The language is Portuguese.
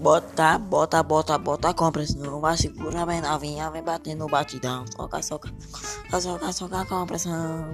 Bota, bota, bota, bota a compressão. Vai segurar vem novinha, vem batendo no batidão. Soca, soca, soca, soca, soca a compressão.